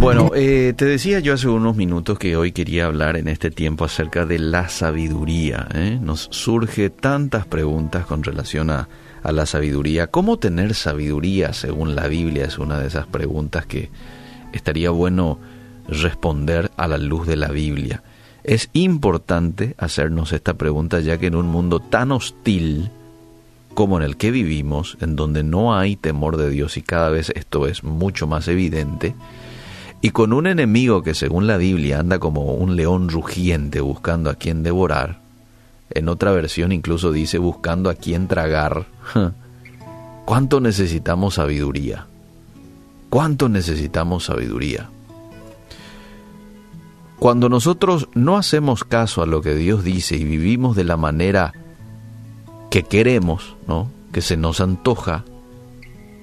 Bueno, eh, te decía yo hace unos minutos que hoy quería hablar en este tiempo acerca de la sabiduría. ¿eh? Nos surge tantas preguntas con relación a, a la sabiduría. ¿Cómo tener sabiduría según la Biblia? Es una de esas preguntas que estaría bueno responder a la luz de la Biblia. Es importante hacernos esta pregunta ya que en un mundo tan hostil como en el que vivimos, en donde no hay temor de Dios y cada vez esto es mucho más evidente, y con un enemigo que según la Biblia anda como un león rugiente buscando a quien devorar, en otra versión incluso dice buscando a quien tragar, ¿cuánto necesitamos sabiduría? ¿Cuánto necesitamos sabiduría? Cuando nosotros no hacemos caso a lo que Dios dice y vivimos de la manera que queremos, ¿no? que se nos antoja,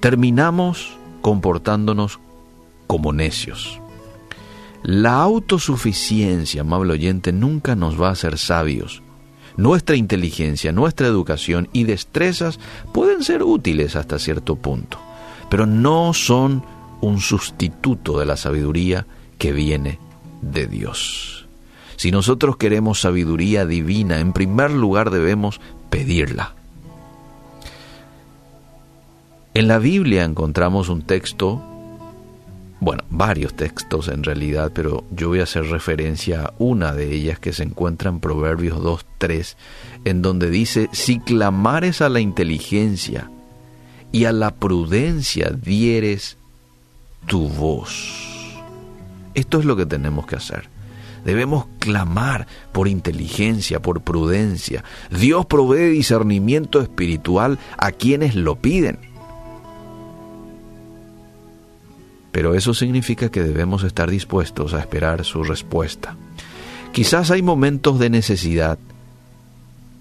terminamos comportándonos como necios. La autosuficiencia, amable oyente, nunca nos va a hacer sabios. Nuestra inteligencia, nuestra educación y destrezas pueden ser útiles hasta cierto punto, pero no son un sustituto de la sabiduría que viene de Dios. Si nosotros queremos sabiduría divina, en primer lugar debemos pedirla. En la Biblia encontramos un texto bueno, varios textos en realidad, pero yo voy a hacer referencia a una de ellas que se encuentra en Proverbios 2.3, en donde dice, si clamares a la inteligencia y a la prudencia dieres tu voz. Esto es lo que tenemos que hacer. Debemos clamar por inteligencia, por prudencia. Dios provee discernimiento espiritual a quienes lo piden. Pero eso significa que debemos estar dispuestos a esperar su respuesta. Quizás hay momentos de necesidad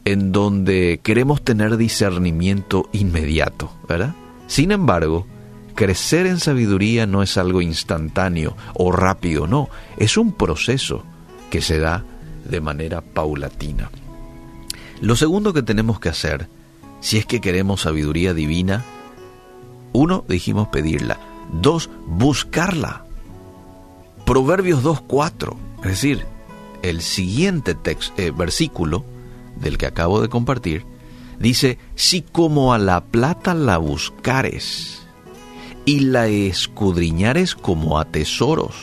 en donde queremos tener discernimiento inmediato, ¿verdad? Sin embargo, crecer en sabiduría no es algo instantáneo o rápido, no, es un proceso que se da de manera paulatina. Lo segundo que tenemos que hacer, si es que queremos sabiduría divina, uno, dijimos pedirla, Dos, buscarla. Proverbios 2.4, es decir, el siguiente texto, eh, versículo del que acabo de compartir, dice, si como a la plata la buscares y la escudriñares como a tesoros,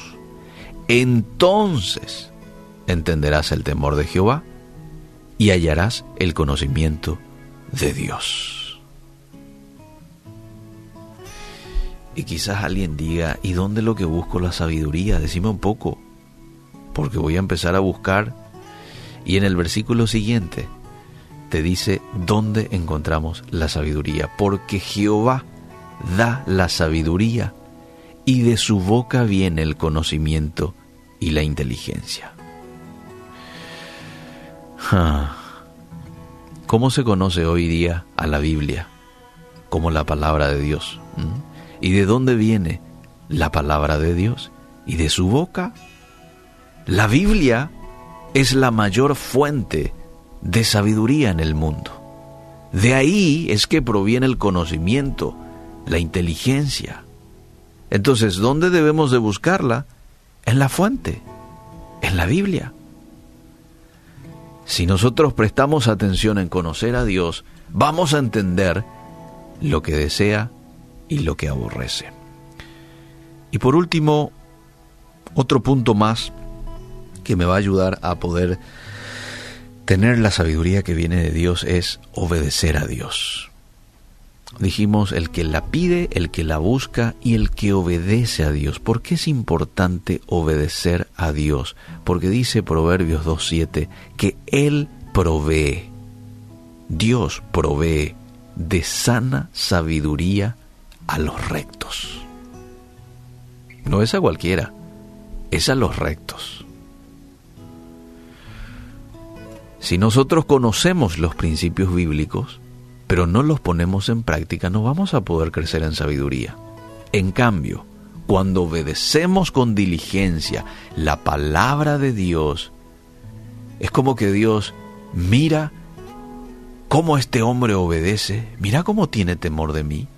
entonces entenderás el temor de Jehová y hallarás el conocimiento de Dios. Y quizás alguien diga, ¿y dónde lo que busco la sabiduría? Decime un poco, porque voy a empezar a buscar. Y en el versículo siguiente te dice dónde encontramos la sabiduría, porque Jehová da la sabiduría y de su boca viene el conocimiento y la inteligencia. ¿Cómo se conoce hoy día a la Biblia? Como la palabra de Dios. ¿Mm? ¿Y de dónde viene? La palabra de Dios. ¿Y de su boca? La Biblia es la mayor fuente de sabiduría en el mundo. De ahí es que proviene el conocimiento, la inteligencia. Entonces, ¿dónde debemos de buscarla? En la fuente, en la Biblia. Si nosotros prestamos atención en conocer a Dios, vamos a entender lo que desea y lo que aborrece. Y por último, otro punto más que me va a ayudar a poder tener la sabiduría que viene de Dios es obedecer a Dios. Dijimos el que la pide, el que la busca y el que obedece a Dios. ¿Por qué es importante obedecer a Dios? Porque dice Proverbios 2.7 que Él provee, Dios provee de sana sabiduría a los rectos. No es a cualquiera, es a los rectos. Si nosotros conocemos los principios bíblicos, pero no los ponemos en práctica, no vamos a poder crecer en sabiduría. En cambio, cuando obedecemos con diligencia la palabra de Dios, es como que Dios mira cómo este hombre obedece, mira cómo tiene temor de mí,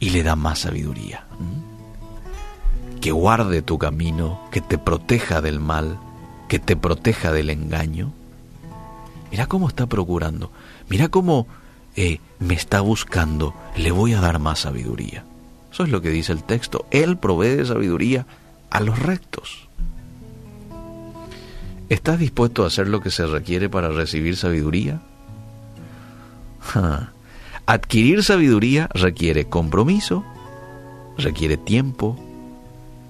y le da más sabiduría. que guarde tu camino, que te proteja del mal, que te proteja del engaño. Mira cómo está procurando, mira cómo eh, me está buscando, le voy a dar más sabiduría. Eso es lo que dice el texto. Él provee de sabiduría a los rectos. ¿Estás dispuesto a hacer lo que se requiere para recibir sabiduría? Adquirir sabiduría requiere compromiso, requiere tiempo,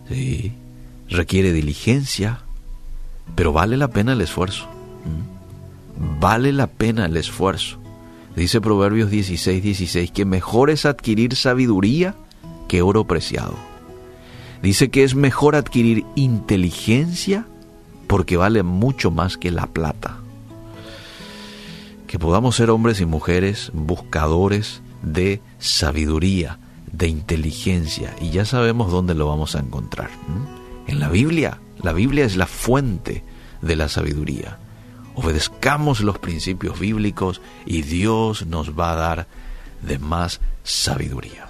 ¿sí? requiere diligencia, pero vale la pena el esfuerzo. Vale la pena el esfuerzo. Dice Proverbios 16, 16 que mejor es adquirir sabiduría que oro preciado. Dice que es mejor adquirir inteligencia porque vale mucho más que la plata. Que podamos ser hombres y mujeres buscadores de sabiduría, de inteligencia, y ya sabemos dónde lo vamos a encontrar. En la Biblia, la Biblia es la fuente de la sabiduría. Obedezcamos los principios bíblicos y Dios nos va a dar de más sabiduría.